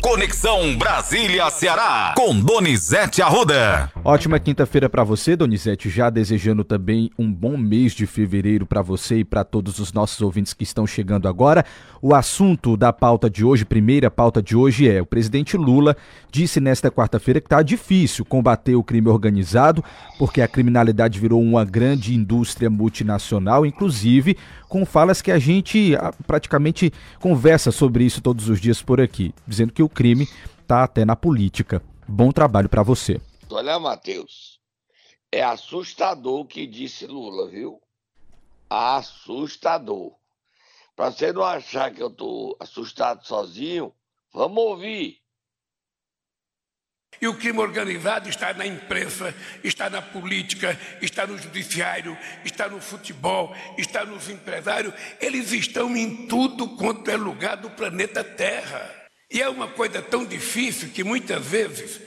Conexão Brasília-Ceará, com Donizete Arruda. Ótima quinta-feira para você, Donizete. Já desejando também um bom mês de fevereiro para você e para todos os nossos ouvintes que estão chegando agora. O assunto da pauta de hoje, primeira pauta de hoje, é: o presidente Lula disse nesta quarta-feira que está difícil combater o crime organizado, porque a criminalidade virou uma grande indústria multinacional, inclusive com falas que a gente ah, praticamente conversa sobre isso todos os dias por aqui, dizendo que o crime está até na política. Bom trabalho para você. Olha, Matheus, é assustador o que disse Lula, viu? Assustador. Para você não achar que eu tô assustado sozinho, vamos ouvir. E o crime organizado está na imprensa, está na política, está no judiciário, está no futebol, está nos empresários. Eles estão em tudo quanto é lugar do planeta Terra. E é uma coisa tão difícil que muitas vezes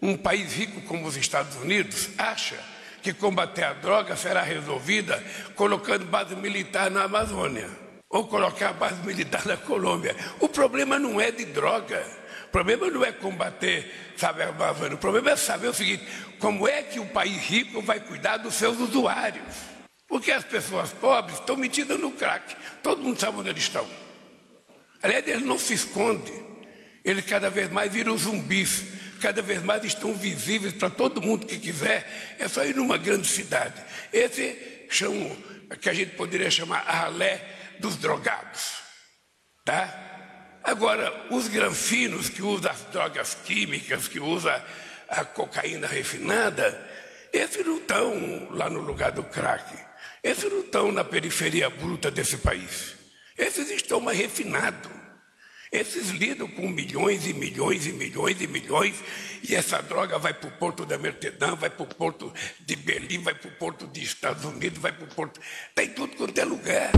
um país rico como os Estados Unidos acha que combater a droga será resolvida colocando base militar na Amazônia ou colocar base militar na Colômbia. O problema não é de droga. O problema não é combater, sabe, a Amazônia. O problema é saber o seguinte: como é que o país rico vai cuidar dos seus usuários? Porque as pessoas pobres estão metidas no crack. Todo mundo sabe onde eles estão. Aliás, eles não se escondem. Eles cada vez mais viram zumbis. Cada vez mais estão visíveis para todo mundo que quiser. É só ir numa grande cidade. Esse chamo, que a gente poderia chamar a ralé dos drogados. Tá? Agora, os granfinos que usam as drogas químicas, que usam a cocaína refinada, esses não estão lá no lugar do crack. Esses não estão na periferia bruta desse país. Esses estão mais refinados. Esses lidam com milhões e milhões e milhões e milhões, e essa droga vai para o porto da Amsterdã, vai para o porto de Berlim, vai para o porto dos Estados Unidos, vai para o porto. Está em tudo quanto é lugar.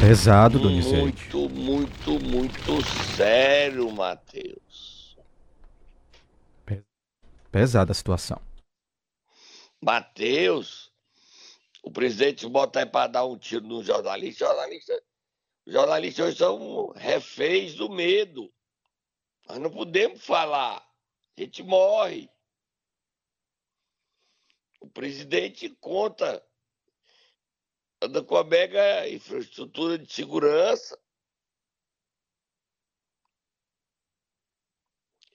Pesado, Donizete. Muito, muito, muito sério, Matheus. Pesada a situação. Matheus, o presidente bota aí para dar um tiro no jornalista. Jornalista, jornalistas hoje são reféns do medo. Nós não podemos falar. A gente morre. O presidente conta anda com a mega infraestrutura de segurança.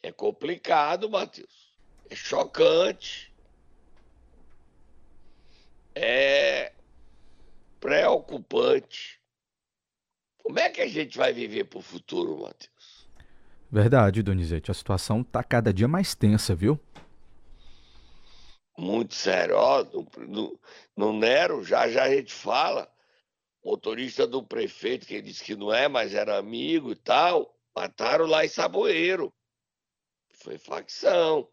É complicado, Matheus. É chocante. É preocupante. Como é que a gente vai viver para o futuro, Matheus? Verdade, Donizete. A situação está cada dia mais tensa, viu? muito sério. Ó, no, no, Nero, já já a gente fala, motorista do prefeito, que disse que não é, mas era amigo e tal, mataram lá em Saboeiro. Foi facção.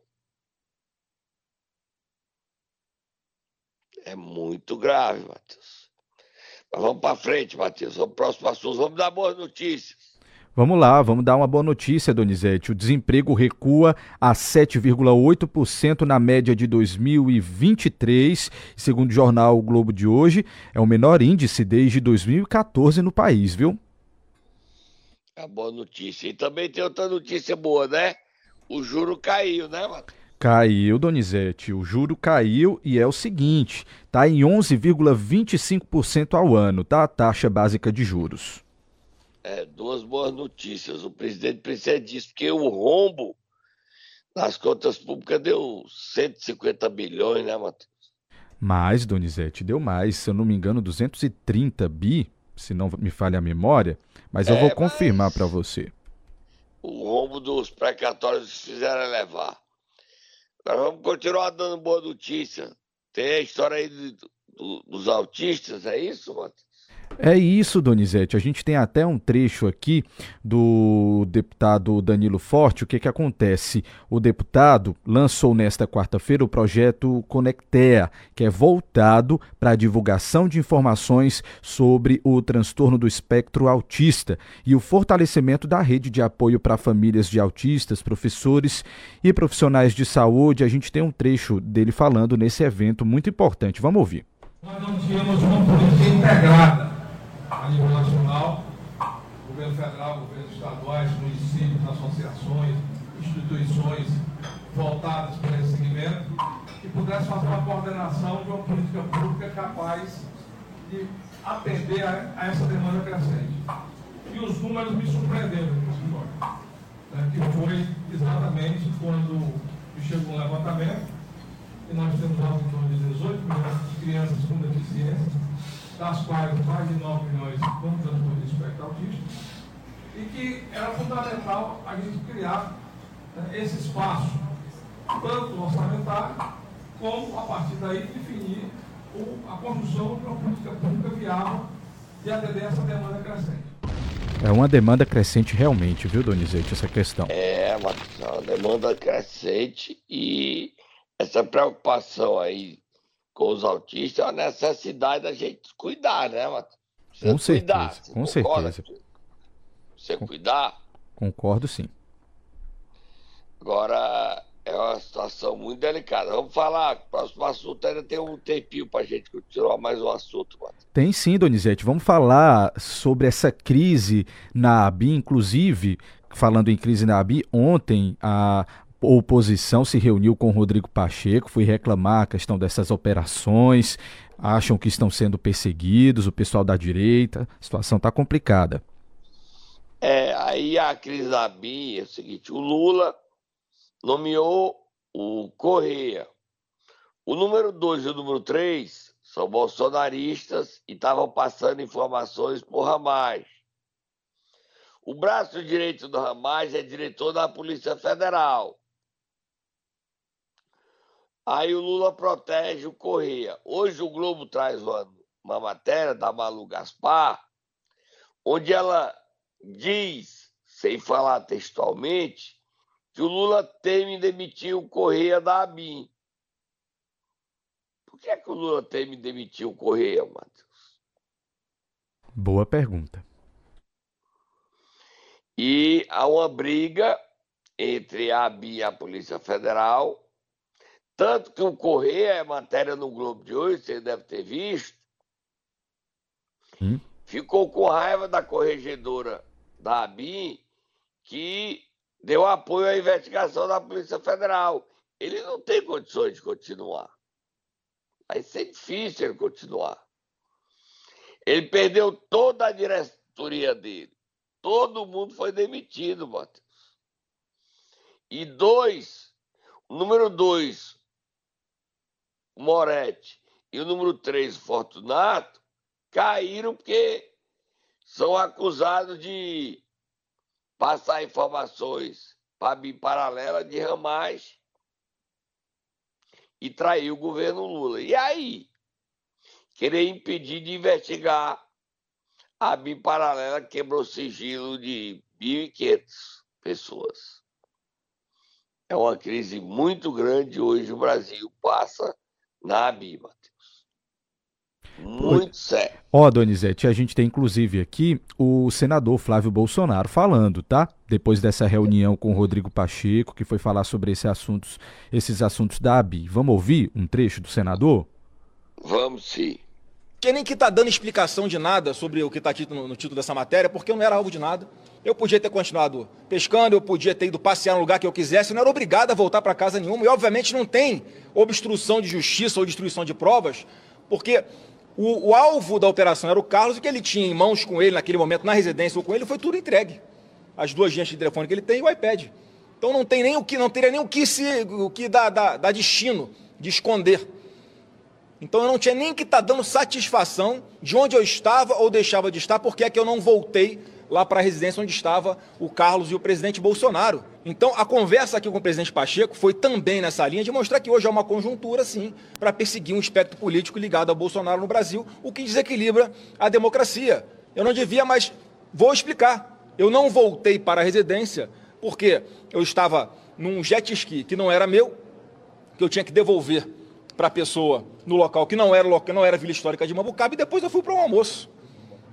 É muito grave, Matheus. Vamos para frente, Matheus. Vamos para o próximo assunto. Vamos dar boas notícias. Vamos lá, vamos dar uma boa notícia, Donizete. O desemprego recua a 7,8% na média de 2023, segundo o jornal o Globo de hoje, é o menor índice desde 2014 no país, viu? É boa notícia. E também tem outra notícia boa, né? O juro caiu, né, mano? Caiu, Donizete. O juro caiu e é o seguinte: tá em 11,25% ao ano, tá? A taxa básica de juros é, duas boas notícias. O presidente precisa disso, porque o rombo nas contas públicas deu 150 bilhões, né, Matheus? Mais, Donizete, deu mais. Se eu não me engano, 230 bi, se não me falha a memória. Mas é, eu vou confirmar para você. O rombo dos precatórios fizeram levar. Agora vamos continuar dando boa notícia. Tem a história aí do, dos autistas, é isso, Matheus? É isso, Donizete. A gente tem até um trecho aqui do deputado Danilo Forte. O que, que acontece? O deputado lançou nesta quarta-feira o projeto Conectea, que é voltado para a divulgação de informações sobre o transtorno do espectro autista e o fortalecimento da rede de apoio para famílias de autistas, professores e profissionais de saúde. A gente tem um trecho dele falando nesse evento muito importante. Vamos ouvir. Nós não tínhamos uma política integrada voltadas para esse segmento, que pudesse fazer uma coordenação de uma política pública capaz de atender a, a essa demanda crescente. E os números me surpreenderam né, que foi exatamente quando chegou um levantamento, e nós temos algo em torno de 18 milhões de crianças com deficiência, das quais mais de 9 milhões com transtorno de espectro autista, e que era fundamental a gente criar né, esse espaço, tanto orçamentário, como a partir daí definir o, a construção de uma política pública viável de atender essa demanda crescente. É uma demanda crescente realmente, viu, Donizete, essa questão. É, uma, uma demanda crescente e essa preocupação aí com os autistas é uma necessidade da gente cuidar, né, Matheus? Com certeza, cuidar, com certeza. Você cuidar? Concordo sim. Agora, é uma situação muito delicada. Vamos falar, próximo assunto ainda tem um tempinho para a gente continuar mais um assunto. Mano. Tem sim, Donizete. Vamos falar sobre essa crise na ABI, inclusive, falando em crise na ABI, ontem a oposição se reuniu com o Rodrigo Pacheco, foi reclamar a questão dessas operações, acham que estão sendo perseguidos, o pessoal da direita, a situação está complicada. É, aí a crise da ABI é o seguinte, o Lula nomeou o Correia. O número 2 e o número 3 são bolsonaristas e estavam passando informações por Ramais. O braço direito do Ramais é diretor da Polícia Federal. Aí o Lula protege o Correia. Hoje o Globo traz uma, uma matéria da Malu Gaspar, onde ela diz, sem falar textualmente, que o Lula teme demitir o Correia da ABIN. Por que, é que o Lula teme demitir o Correia, Matheus? Boa pergunta. E há uma briga entre a ABIN e a Polícia Federal, tanto que o Correia é matéria no Globo de hoje, você deve ter visto, hum? ficou com raiva da corregedora da ABIN, que deu apoio à investigação da Polícia Federal. Ele não tem condições de continuar. Vai ser difícil ele continuar. Ele perdeu toda a diretoria dele. Todo mundo foi demitido, Matheus. E dois, o número dois, Moretti, e o número três, Fortunato, caíram porque são acusados de passar informações para BIM paralela de Ramais e trair o governo Lula. E aí? Querer impedir de investigar a BIM paralela quebrou sigilo de 1.500 pessoas. É uma crise muito grande hoje o Brasil passa na BIM, muito sério. Ó, Donizete, a gente tem inclusive aqui o senador Flávio Bolsonaro falando, tá? Depois dessa reunião com o Rodrigo Pacheco, que foi falar sobre esses assuntos, esses assuntos da ABI. Vamos ouvir um trecho do senador? Vamos sim. Que nem que tá dando explicação de nada sobre o que está dito no, no título dessa matéria, porque eu não era alvo de nada. Eu podia ter continuado pescando, eu podia ter ido passear no lugar que eu quisesse, eu não era obrigado a voltar para casa nenhuma. E, obviamente, não tem obstrução de justiça ou destruição de provas, porque o, o, alvo da operação era o Carlos, e que ele tinha em mãos com ele naquele momento, na residência ou com ele, foi tudo entregue. As duas agências de telefone que ele tem e o iPad. Então não tem nem o que, não teria nem o que se o que dá, dá, dá destino de esconder. Então eu não tinha nem que estar tá dando satisfação de onde eu estava ou deixava de estar, porque é que eu não voltei lá para a residência onde estava o Carlos e o presidente Bolsonaro. Então, a conversa aqui com o presidente Pacheco foi também nessa linha de mostrar que hoje há uma conjuntura, sim, para perseguir um espectro político ligado a Bolsonaro no Brasil, o que desequilibra a democracia. Eu não devia, mas vou explicar. Eu não voltei para a residência porque eu estava num jet ski que não era meu, que eu tinha que devolver para a pessoa no local que não era, não era Vila Histórica de Mambucaba, e depois eu fui para um almoço.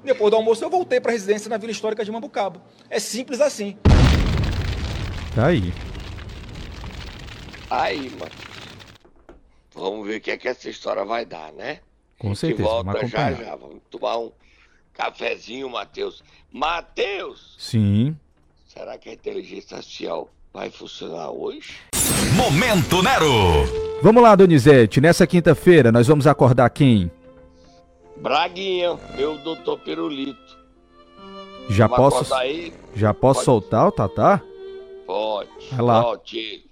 Depois do almoço eu voltei para a residência na Vila Histórica de Mambucaba. É simples assim. Tá aí. Aí, mano. Vamos ver o que é que essa história vai dar, né? Com certeza. volta já já. Vamos tomar um cafezinho, Matheus. Matheus! Sim. Será que a inteligência artificial vai funcionar hoje? Momento Nero! Vamos lá, Donizete. Nessa quinta-feira nós vamos acordar quem? Braguinha, meu doutor Pirulito. Já Vamos posso, aí? já posso Pode. soltar o Tatá? Pode. Vai lá. Solte.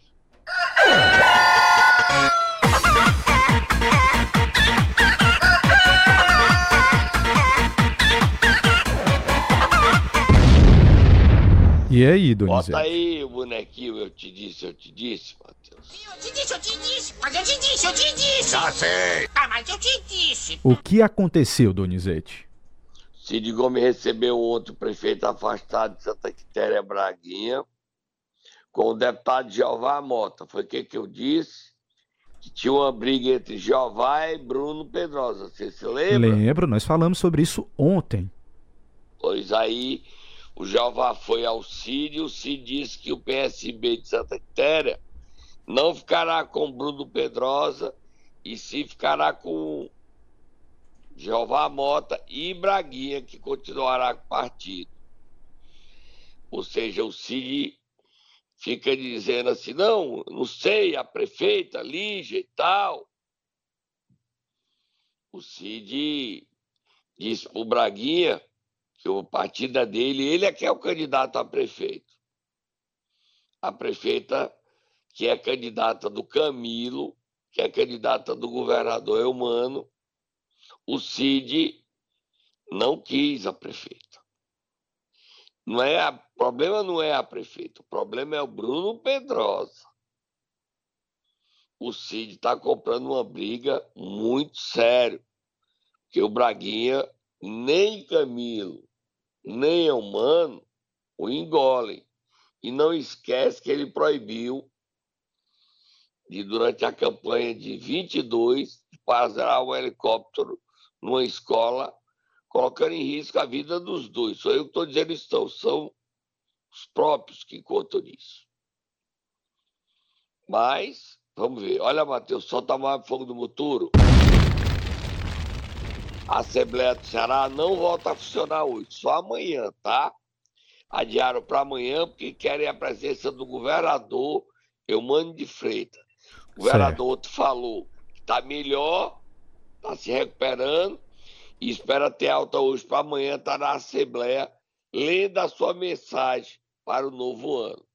E aí, Donizete? Bota aí o bonequinho, eu te disse, eu te disse, Matheus. Eu te disse, eu te disse, mas eu te disse, eu te disse. Já sei. Ah, mas eu te disse. O que aconteceu, Donizete? Cid Gomes recebeu outro prefeito afastado de Santa Quitéria Braguinha com o deputado Jeová Mota. Foi o que, que eu disse? Que tinha uma briga entre Jeová e Bruno Pedrosa. Você se lembra? Lembro, nós falamos sobre isso ontem. Pois aí o Jeová foi ao Cid e o Cid disse que o PSB de Santa Quitéria não ficará com Bruno Pedrosa e sim ficará com Jeová Mota e Braguinha, que continuará com o partido. Ou seja, o Cid fica dizendo assim, não, não sei, a prefeita, Lígia e tal. O Cid disse pro Braguinha que o partido é dele, ele é que é o candidato a prefeito. A prefeita, que é candidata do Camilo, que é candidata do governador Eumano, o Cid não quis a prefeita. Não é a, o problema não é a prefeita, o problema é o Bruno Pedrosa. O Cid está comprando uma briga muito séria, porque o Braguinha, nem Camilo, nem Eumano o engolem. E não esquece que ele proibiu, de, durante a campanha de 22, de parar um helicóptero numa escola, colocando em risco a vida dos dois. Sou eu que estou dizendo isso. São os próprios que contam nisso. Mas, vamos ver. Olha, Matheus, solta mais fogo do muturo. A Assembleia do Ceará não volta a funcionar hoje, só amanhã, tá? Adiaram para amanhã porque querem a presença do governador Eumano de Freitas. O governador outro falou que está melhor, está se recuperando e espera ter alta hoje para amanhã estar na Assembleia lendo a sua mensagem para o novo ano.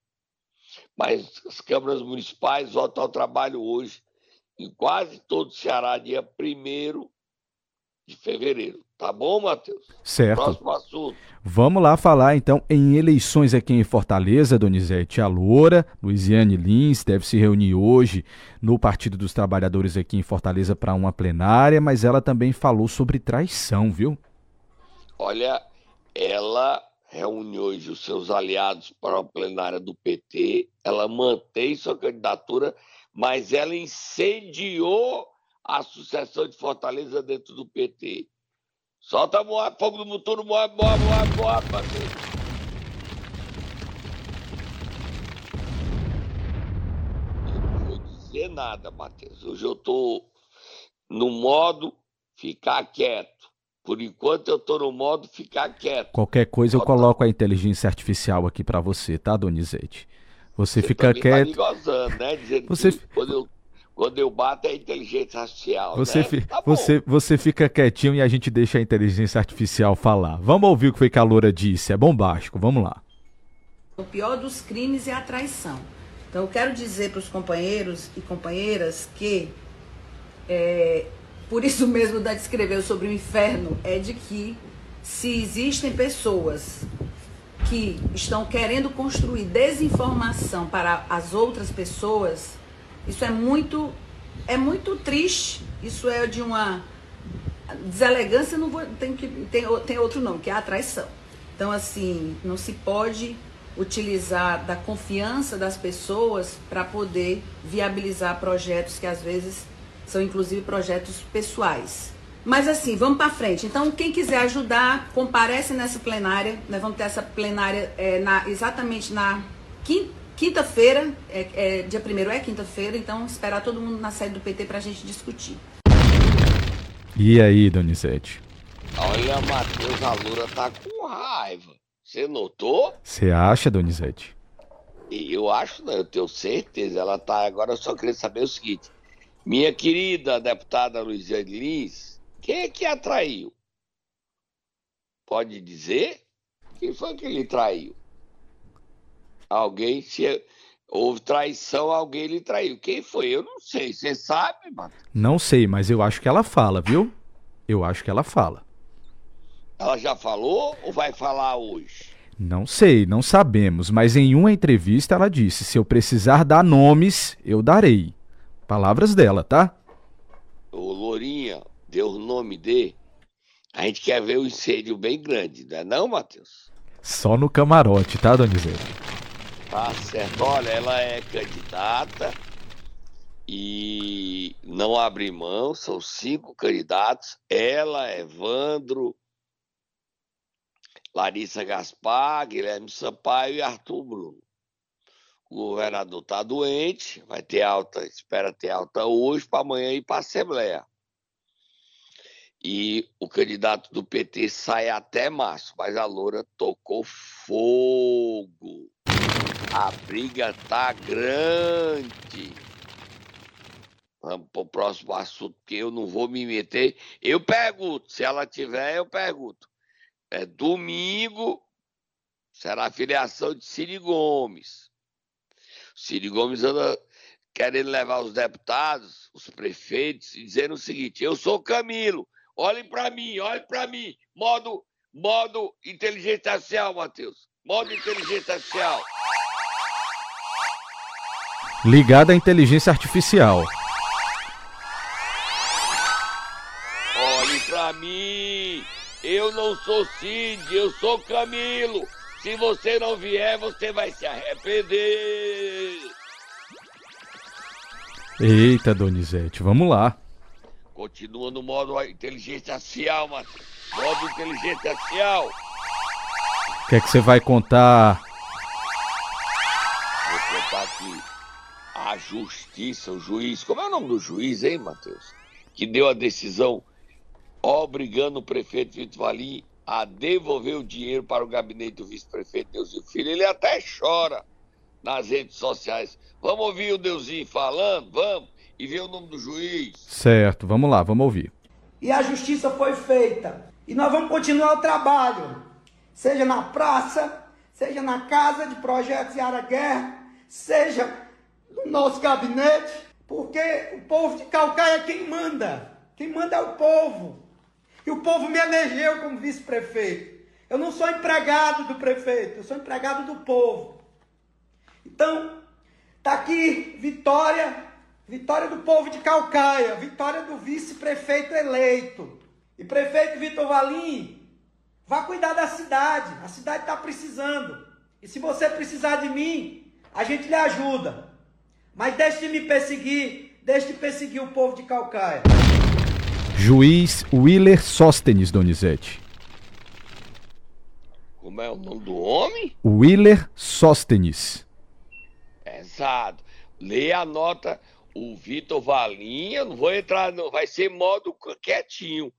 Mas as câmaras municipais voltam ao trabalho hoje em quase todo o Ceará, dia 1 de fevereiro. Tá bom, Matheus? Certo. Próximo assunto. Vamos lá falar então em eleições aqui em Fortaleza, Donizete. A Loura, Luiziane Lins, deve se reunir hoje no Partido dos Trabalhadores aqui em Fortaleza para uma plenária, mas ela também falou sobre traição, viu? Olha, ela reúne hoje os seus aliados para a plenária do PT, ela mantém sua candidatura, mas ela incendiou a sucessão de Fortaleza dentro do PT. Solta Moab, fogo do motor, Moab, Moab, Moab, Moab, Matheus. Eu não vou dizer nada, Matheus. Hoje eu tô no modo ficar quieto. Por enquanto eu tô no modo ficar quieto. Qualquer coisa eu Solta. coloco a inteligência artificial aqui para você, tá, Donizete? Você, Você fica tá me quieto. gozando, né? Dizendo Você que quando, eu, quando eu bato é inteligência artificial. Você, né? fi- Tá você, você fica quietinho e a gente deixa a inteligência artificial falar. Vamos ouvir o que foi que a Loura disse. É bombástico, vamos lá. O pior dos crimes é a traição. Então, eu quero dizer para os companheiros e companheiras que, é, por isso mesmo, da escreveu sobre o inferno, é de que se existem pessoas que estão querendo construir desinformação para as outras pessoas, isso é muito, é muito triste. Isso é de uma deselegância, não vou, tem, que, tem, tem outro nome, que é a traição. Então, assim, não se pode utilizar da confiança das pessoas para poder viabilizar projetos que às vezes são inclusive projetos pessoais. Mas assim, vamos para frente. Então, quem quiser ajudar, comparece nessa plenária. Nós vamos ter essa plenária é, na, exatamente na quin- quinta-feira. É, é, dia primeiro é quinta-feira, então esperar todo mundo na sede do PT para a gente discutir. E aí, Donizete? Olha, Matheus, a Loura tá com raiva. Você notou? Você acha, Donizete? Eu acho, não, eu tenho certeza. Ela tá. Agora eu só queria saber o seguinte: minha querida deputada Luiziane Lins, quem é que a traiu? Pode dizer? Quem foi que ele traiu? Alguém se houve traição, alguém lhe traiu. Quem foi? Eu não sei. Você sabe, mano? Não sei, mas eu acho que ela fala, viu? Eu acho que ela fala. Ela já falou ou vai falar hoje? Não sei, não sabemos, mas em uma entrevista ela disse: se eu precisar dar nomes, eu darei. Palavras dela, tá? Ô, Lourinha, deu o nome de. A gente quer ver o incêndio bem grande, não é não, Matheus? Só no camarote, tá, Donizete? Tá certo. Olha, ela é candidata e não abre mão, são cinco candidatos. Ela, Evandro, Larissa Gaspar, Guilherme Sampaio e Arthur Bruno. O governador está doente, vai ter alta, espera ter alta hoje para amanhã ir para a Assembleia. E o candidato do PT sai até março, mas a Loura tocou fogo. A briga tá grande. Vamos para o próximo assunto, que eu não vou me meter. Eu pergunto, se ela tiver, eu pergunto. É domingo, será a filiação de Ciro Gomes. Ciro Gomes anda querendo levar os deputados, os prefeitos, e dizendo o seguinte: eu sou Camilo, olhem para mim, olhem para mim. Modo, modo inteligência artificial, Matheus. Modo inteligência artificial. Ligada à inteligência artificial. Olhe para mim. Eu não sou Cid, eu sou Camilo. Se você não vier, você vai se arrepender. Eita, Donizete, vamos lá. Continua no modo inteligência artificial, Matheus. Modo inteligência artificial. O que é que você vai contar? Vou contar aqui. A justiça, o juiz. Como é o nome do juiz, hein, Matheus? Que deu a decisão obrigando o prefeito Vitor Valim a devolver o dinheiro para o gabinete do vice-prefeito Deusinho Filho. Ele até chora nas redes sociais. Vamos ouvir o Deusinho falando? Vamos. E ver o nome do juiz. Certo, vamos lá, vamos ouvir. E a justiça foi feita. E nós vamos continuar o trabalho. Seja na praça, seja na casa de projetos e área guerra, seja no nosso gabinete, porque o povo de Calcaia é quem manda. Quem manda é o povo. E o povo me elegeu como vice-prefeito. Eu não sou empregado do prefeito, eu sou empregado do povo. Então, tá aqui vitória, vitória do povo de Calcaia, vitória do vice-prefeito eleito. E prefeito Vitor Valim, vá cuidar da cidade. A cidade está precisando. E se você precisar de mim, a gente lhe ajuda. Mas deixe de me perseguir, deixe de perseguir o povo de Calcaia. Juiz Willer Sóstenes, Donizete. Como é o nome do homem? Willer Sóstenes. Exato. Leia a nota. O Vitor Valinha, não vou entrar, não. Vai ser modo quietinho.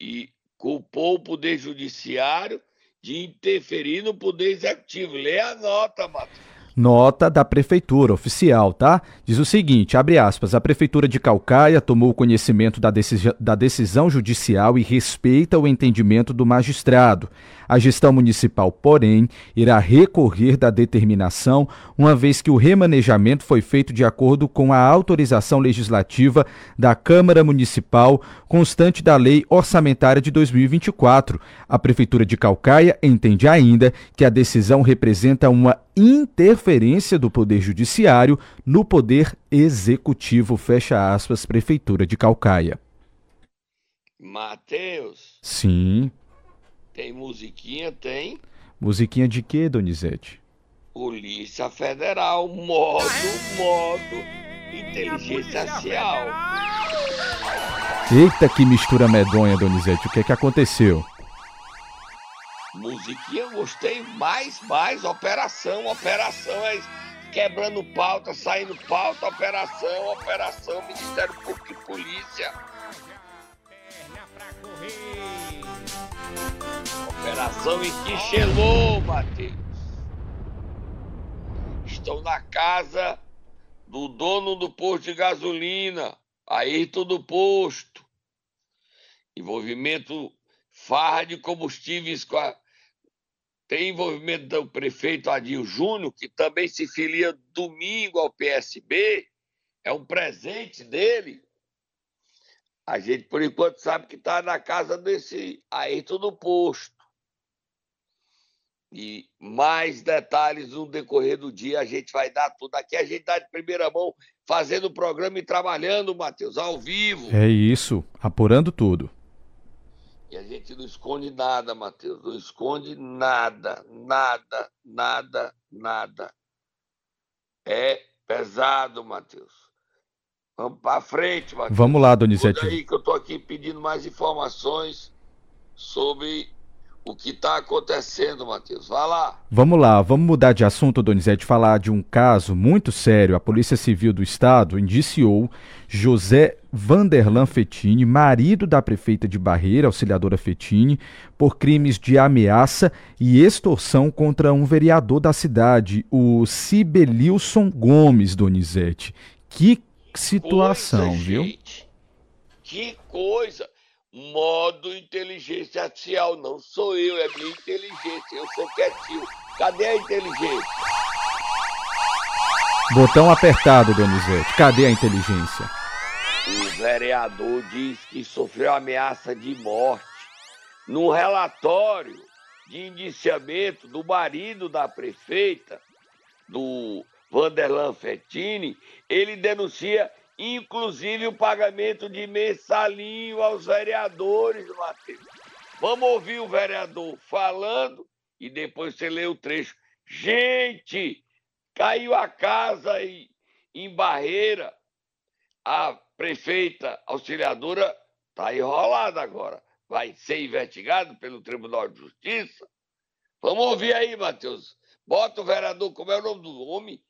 E culpou o Poder Judiciário de interferir no Poder Executivo. Leia a nota, Matheus. Nota da Prefeitura, oficial, tá? Diz o seguinte, abre aspas, a Prefeitura de Calcaia tomou conhecimento da, da decisão judicial e respeita o entendimento do magistrado. A gestão municipal, porém, irá recorrer da determinação, uma vez que o remanejamento foi feito de acordo com a autorização legislativa da Câmara Municipal, constante da Lei Orçamentária de 2024. A Prefeitura de Calcaia entende ainda que a decisão representa uma interferência do Poder Judiciário no Poder Executivo, fecha aspas, Prefeitura de Calcaia. Matheus. Sim. Tem musiquinha? Tem. Musiquinha de quê, Donizete? Polícia Federal, modo, modo, inteligência artificial. Eita, que mistura medonha, Donizete. O que é que aconteceu? Musiquinha, gostei mais, mais. Operação, operação é quebrando pauta, saindo pauta, operação, operação, Ministério Público e Polícia. Operação em Quixelô, Matheus. Estão na casa do dono do posto de gasolina, Ayrton do posto. Envolvimento farra de combustíveis com a... Tem envolvimento do prefeito Adil Júnior, que também se filia domingo ao PSB. É um presente dele. A gente, por enquanto, sabe que está na casa desse Ayrton do posto. E mais detalhes no decorrer do dia a gente vai dar tudo. Aqui a gente está de primeira mão fazendo o programa e trabalhando, Matheus, ao vivo. É isso, apurando tudo. E a gente não esconde nada, Matheus. Não esconde nada, nada, nada, nada. É pesado, Matheus. Vamos para frente, Matheus. Vamos lá, Donizete. aí que eu estou aqui pedindo mais informações sobre o que está acontecendo, Matheus. Vai lá. Vamos lá, vamos mudar de assunto, Donizete, falar de um caso muito sério. A Polícia Civil do Estado indiciou José Vanderlan Fetini, marido da prefeita de Barreira, auxiliadora Fetini, por crimes de ameaça e extorsão contra um vereador da cidade, o Sibelilson Gomes, Donizete. Que situação, coisa, viu? Gente. Que coisa modo inteligência artificial. Não sou eu, é minha inteligência. Eu sou quietinho. Cadê a inteligência? Botão apertado, Donizete. Cadê a inteligência? O vereador diz que sofreu ameaça de morte. Num relatório de indiciamento do marido da prefeita, do Vanderlan Fettini, ele denuncia inclusive o pagamento de mensalinho aos vereadores, Matheus. Vamos ouvir o vereador falando e depois você lê o trecho. Gente, caiu a casa em, em Barreira, a prefeita auxiliadora está enrolada agora. Vai ser investigado pelo Tribunal de Justiça. Vamos ouvir aí, Matheus. Bota o vereador, como é o nome do homem?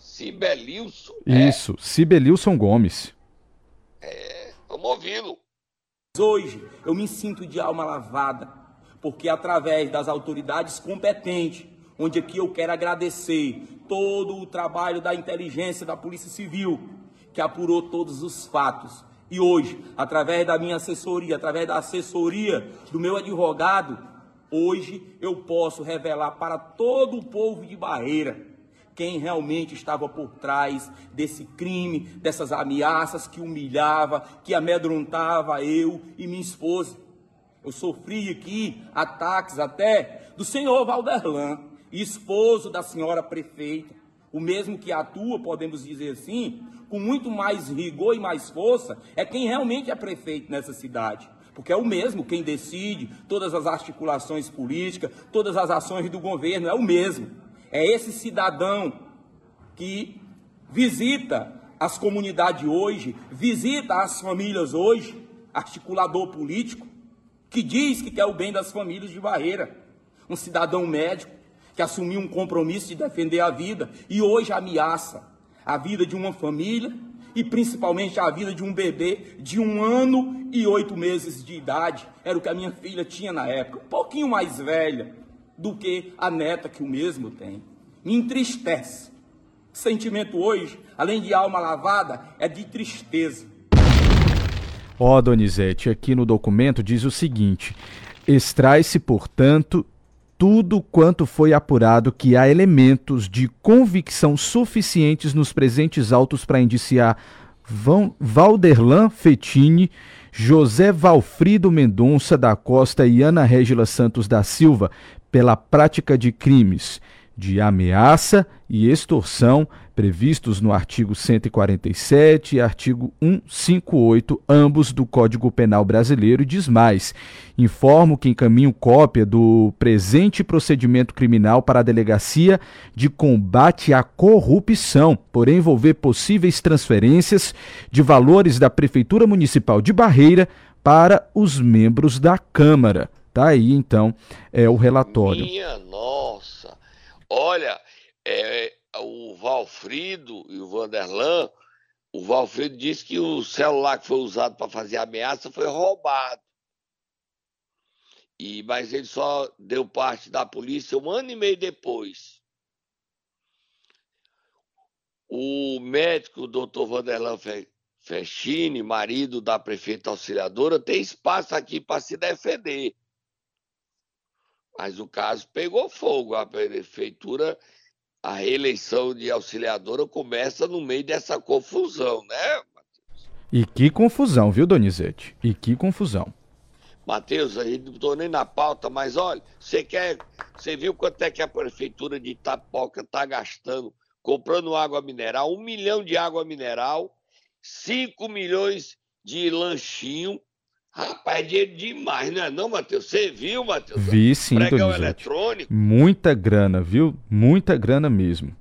Sibelilson. Isso, é. Sibelilson Gomes. É, vamos ouvi-lo. Hoje eu me sinto de alma lavada, porque através das autoridades competentes, onde aqui eu quero agradecer todo o trabalho da inteligência da Polícia Civil, que apurou todos os fatos. E hoje, através da minha assessoria, através da assessoria do meu advogado, hoje eu posso revelar para todo o povo de Barreira quem realmente estava por trás desse crime, dessas ameaças que humilhava, que amedrontava eu e minha esposa. Eu sofri aqui ataques até do senhor Valderlan, esposo da senhora prefeita, o mesmo que atua, podemos dizer assim, com muito mais rigor e mais força, é quem realmente é prefeito nessa cidade porque é o mesmo quem decide todas as articulações políticas, todas as ações do governo, é o mesmo. É esse cidadão que visita as comunidades hoje, visita as famílias hoje, articulador político, que diz que quer o bem das famílias de Barreira. Um cidadão médico que assumiu um compromisso de defender a vida e hoje ameaça a vida de uma família e principalmente a vida de um bebê de um ano e oito meses de idade. Era o que a minha filha tinha na época, um pouquinho mais velha do que a neta que o mesmo tem. Me entristece. O sentimento hoje, além de alma lavada, é de tristeza. Ó, oh, Donizete, aqui no documento diz o seguinte: extrai-se, portanto, tudo quanto foi apurado que há elementos de convicção suficientes nos presentes autos para indiciar Valderlan Fetini, José Valfrido Mendonça da Costa e Ana Régila Santos da Silva pela prática de crimes de ameaça e extorsão previstos no artigo 147 e artigo 158, ambos do Código Penal Brasileiro, e diz mais: informo que encaminho cópia do presente procedimento criminal para a Delegacia de Combate à Corrupção, por envolver possíveis transferências de valores da Prefeitura Municipal de Barreira para os membros da Câmara. Tá aí então é o relatório. Minha nossa. Olha, é, o Valfrido e o Vanderlan, o Valfrido disse que o celular que foi usado para fazer a ameaça foi roubado. E, mas ele só deu parte da polícia um ano e meio depois. O médico, o doutor Vanderlan Fechini, marido da prefeita auxiliadora, tem espaço aqui para se defender. Mas o caso pegou fogo. A prefeitura, a reeleição de auxiliadora começa no meio dessa confusão, né, Matheus? E que confusão, viu, Donizete? E que confusão. Matheus, aí não estou nem na pauta, mas olha, você quer. Você viu quanto é que a prefeitura de Itapoca está gastando comprando água mineral, um milhão de água mineral, cinco milhões de lanchinho. Rapaz, é dinheiro demais, não é não, Matheus? Você viu, Matheus? Vi sim, Pregão eletrônico. Muita grana, viu? Muita grana mesmo.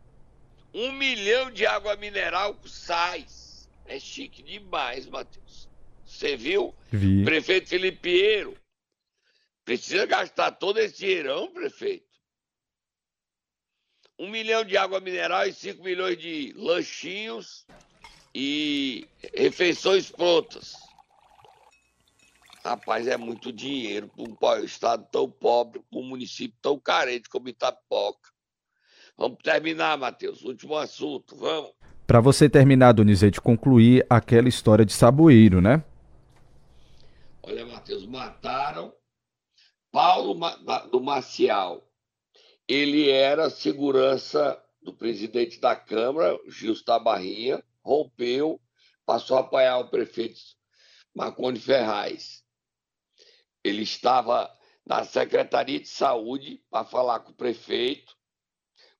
Um milhão de água mineral com sais. É chique demais, Matheus. Você viu? Vi. Prefeito Felipe Pinheiro. Precisa gastar todo esse dinheirão, prefeito. Um milhão de água mineral e cinco milhões de lanchinhos e refeições prontas. Rapaz, é muito dinheiro para um estado tão pobre, para um município tão carente como Itapoca. Vamos terminar, Matheus. Último assunto, vamos. Para você terminar, Donizete, concluir aquela história de Saboeiro, né? Olha, Matheus, mataram Paulo do Maciel. Ele era segurança do presidente da Câmara, Gilson Tabarrinha, rompeu, passou a apoiar o prefeito Marconi Ferraz. Ele estava na Secretaria de Saúde para falar com o prefeito.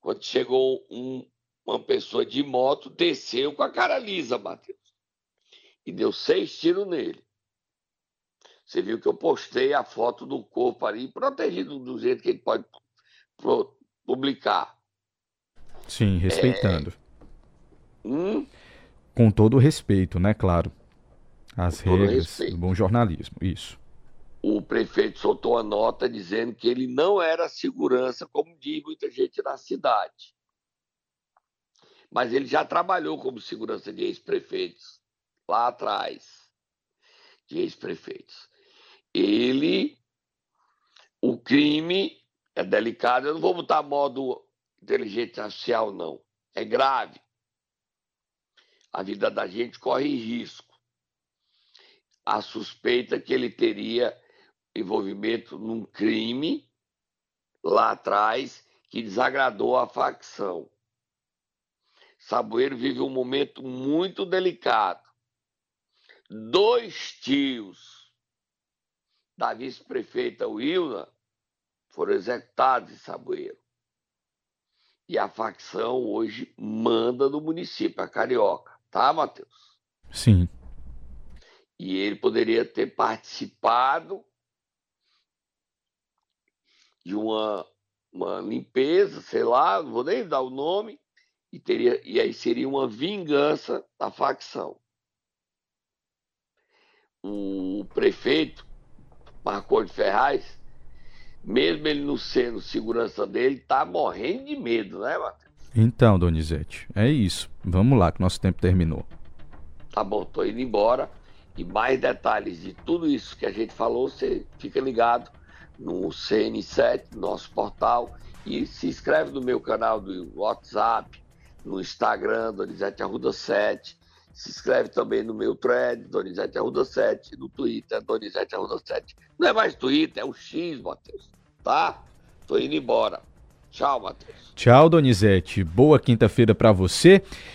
Quando chegou um, uma pessoa de moto, desceu com a cara lisa, Matheus. E deu seis tiros nele. Você viu que eu postei a foto do corpo ali, protegido do jeito que ele pode publicar. Sim, respeitando. É... Hum? Com todo respeito, né? Claro. As regras do bom jornalismo, isso. O prefeito soltou a nota dizendo que ele não era segurança, como diz muita gente na cidade. Mas ele já trabalhou como segurança de ex-prefeitos lá atrás. De ex-prefeitos ele, o crime é delicado. Eu não vou botar modo inteligente artificial, não. É grave. A vida da gente corre risco. A suspeita que ele teria envolvimento num crime lá atrás que desagradou a facção. Saboeiro vive um momento muito delicado. Dois tios da vice-prefeita Wilna foram executados em Saboeiro. E a facção hoje manda no município, a Carioca. Tá, Matheus? Sim. E ele poderia ter participado de uma, uma limpeza, sei lá, não vou nem dar o nome, e, teria, e aí seria uma vingança da facção. O prefeito Marconi Ferraz, mesmo ele não sendo segurança dele, tá morrendo de medo, né, Matheus? Então, Donizete, é isso. Vamos lá, que nosso tempo terminou. Tá bom, tô indo embora. E mais detalhes de tudo isso que a gente falou, você fica ligado no CN7, nosso portal, e se inscreve no meu canal do WhatsApp, no Instagram, Donizete Arruda 7, se inscreve também no meu thread, Donizete Arruda 7, no Twitter, Donizete Arruda 7. Não é mais Twitter, é o X, Matheus. Tá? Tô indo embora. Tchau, Matheus. Tchau, Donizete. Boa quinta-feira para você.